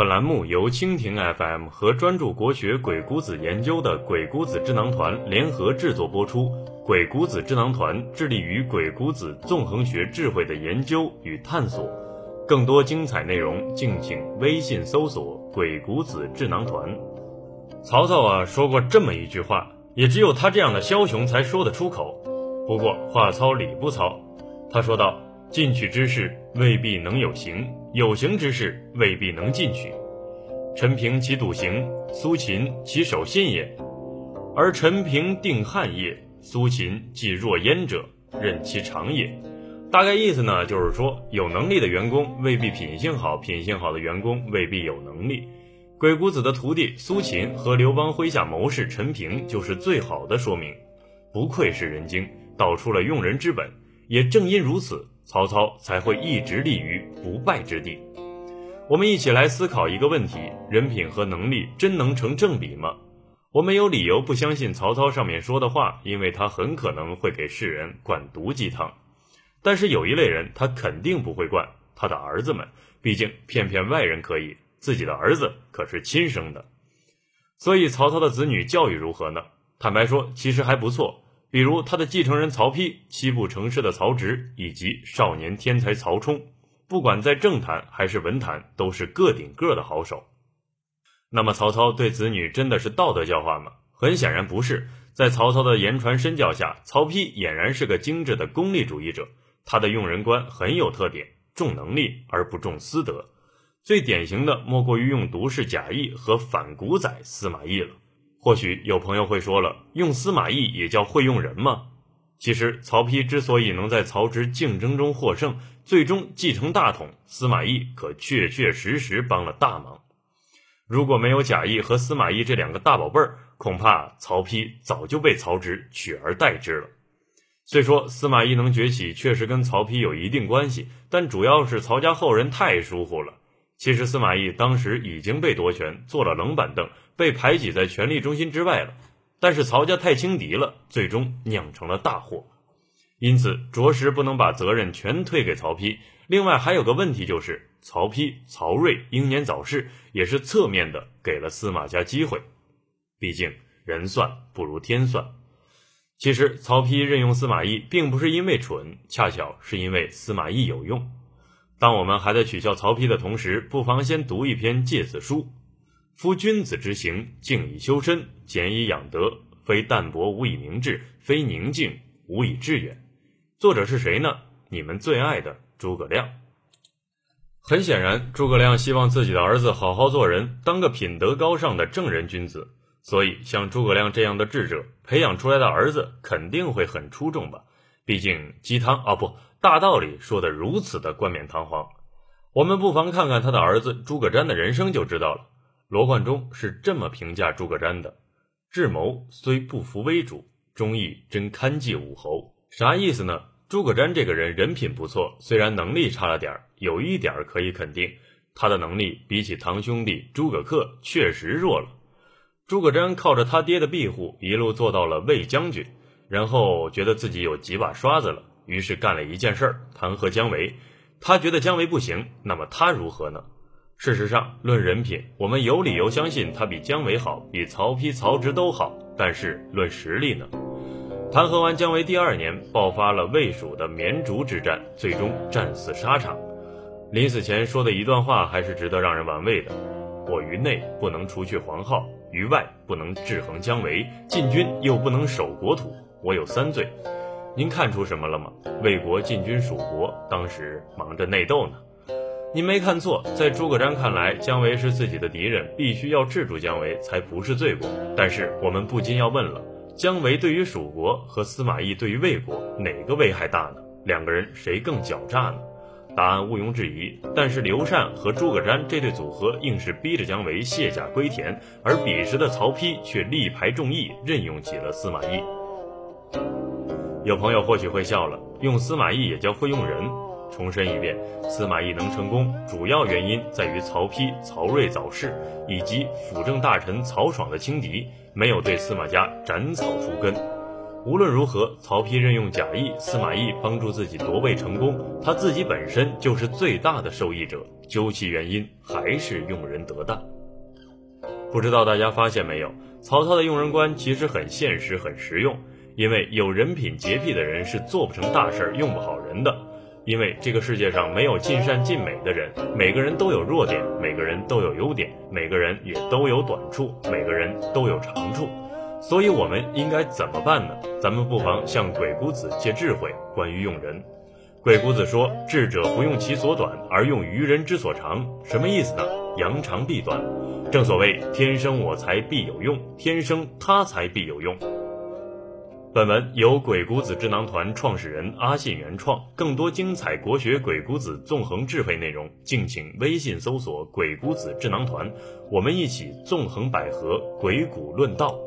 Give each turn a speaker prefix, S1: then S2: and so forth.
S1: 本栏目由蜻蜓 FM 和专注国学《鬼谷子》研究的鬼谷子智囊团联合制作播出。鬼谷子智囊团致力于鬼谷子纵横学智慧的研究与探索。更多精彩内容，敬请微信搜索“鬼谷子智囊团”。曹操啊，说过这么一句话，也只有他这样的枭雄才说得出口。不过话糙理不糙，他说道。进取之事未必能有行，有行之事未必能进取。陈平其笃行，苏秦其守信也。而陈平定汉业，苏秦即若焉者，任其长也。大概意思呢，就是说有能力的员工未必品性好，品性好的员工未必有能力。鬼谷子的徒弟苏秦和刘邦麾下谋士陈平就是最好的说明。不愧是人精，道出了用人之本。也正因如此。曹操才会一直立于不败之地。我们一起来思考一个问题：人品和能力真能成正比吗？我们有理由不相信曹操上面说的话，因为他很可能会给世人灌毒鸡汤。但是有一类人，他肯定不会灌他的儿子们，毕竟骗骗外人可以，自己的儿子可是亲生的。所以曹操的子女教育如何呢？坦白说，其实还不错。比如他的继承人曹丕、七步成诗的曹植以及少年天才曹冲，不管在政坛还是文坛，都是个顶个的好手。那么曹操对子女真的是道德教化吗？很显然不是。在曹操的言传身教下，曹丕俨然是个精致的功利主义者。他的用人观很有特点，重能力而不重私德。最典型的莫过于用毒士贾谊和反骨仔司马懿了。或许有朋友会说了，用司马懿也叫会用人吗？其实曹丕之所以能在曹植竞争中获胜，最终继承大统，司马懿可确确实实帮了大忙。如果没有贾谊和司马懿这两个大宝贝儿，恐怕曹丕早就被曹植取而代之了。虽说司马懿能崛起确实跟曹丕有一定关系，但主要是曹家后人太疏忽了。其实司马懿当时已经被夺权，坐了冷板凳。被排挤在权力中心之外了，但是曹家太轻敌了，最终酿成了大祸，因此着实不能把责任全推给曹丕。另外还有个问题就是，曹丕、曹睿英年早逝，也是侧面的给了司马家机会。毕竟人算不如天算。其实曹丕任用司马懿，并不是因为蠢，恰巧是因为司马懿有用。当我们还在取笑曹丕的同时，不妨先读一篇《诫子书》。夫君子之行，静以修身，俭以养德，非淡泊无以明志，非宁静无以致远。作者是谁呢？你们最爱的诸葛亮。很显然，诸葛亮希望自己的儿子好好做人，当个品德高尚的正人君子。所以，像诸葛亮这样的智者，培养出来的儿子肯定会很出众吧？毕竟鸡汤啊，不大道理说的如此的冠冕堂皇。我们不妨看看他的儿子诸葛瞻的人生就知道了。罗贯中是这么评价诸葛瞻的：智谋虽不服威主，忠义真堪济武侯。啥意思呢？诸葛瞻这个人人品不错，虽然能力差了点儿，有一点可以肯定，他的能力比起堂兄弟诸葛恪确实弱了。诸葛瞻靠着他爹的庇护，一路做到了魏将军，然后觉得自己有几把刷子了，于是干了一件事儿，弹劾姜维。他觉得姜维不行，那么他如何呢？事实上，论人品，我们有理由相信他比姜维好，比曹丕、曹植都好。但是论实力呢？弹劾完姜维第二年，爆发了魏蜀的绵竹之战，最终战死沙场。临死前说的一段话还是值得让人玩味的：“我于内不能除去黄皓，于外不能制衡姜维，进军又不能守国土，我有三罪。您看出什么了吗？魏国进军蜀国，当时忙着内斗呢。”您没看错，在诸葛瞻看来，姜维是自己的敌人，必须要制住姜维才不是罪过。但是我们不禁要问了：姜维对于蜀国和司马懿对于魏国，哪个危害大呢？两个人谁更狡诈呢？答案毋庸置疑。但是刘禅和诸葛瞻这对组合，硬是逼着姜维卸甲归田，而彼时的曹丕却力排众议，任用起了司马懿。有朋友或许会笑了，用司马懿也叫会用人。重申一遍，司马懿能成功，主要原因在于曹丕、曹睿早逝，以及辅政大臣曹爽的轻敌，没有对司马家斩草除根。无论如何，曹丕任用贾谊，司马懿帮助自己夺位成功，他自己本身就是最大的受益者，究其原因，还是用人得当。不知道大家发现没有，曹操的用人观其实很现实、很实用。因为有人品洁癖的人是做不成大事儿、用不好人的。因为这个世界上没有尽善尽美的人，每个人都有弱点，每个人都有优点，每个人也都有短处，每个人都有长处。所以我们应该怎么办呢？咱们不妨向鬼谷子借智慧，关于用人。鬼谷子说：“智者不用其所短，而用于人之所长。”什么意思呢？扬长避短。正所谓“天生我材必有用，天生他材必有用”。本文由鬼谷子智囊团创始人阿信原创。更多精彩国学鬼谷子纵横智慧内容，敬请微信搜索“鬼谷子智囊团”，我们一起纵横捭阖，鬼谷论道。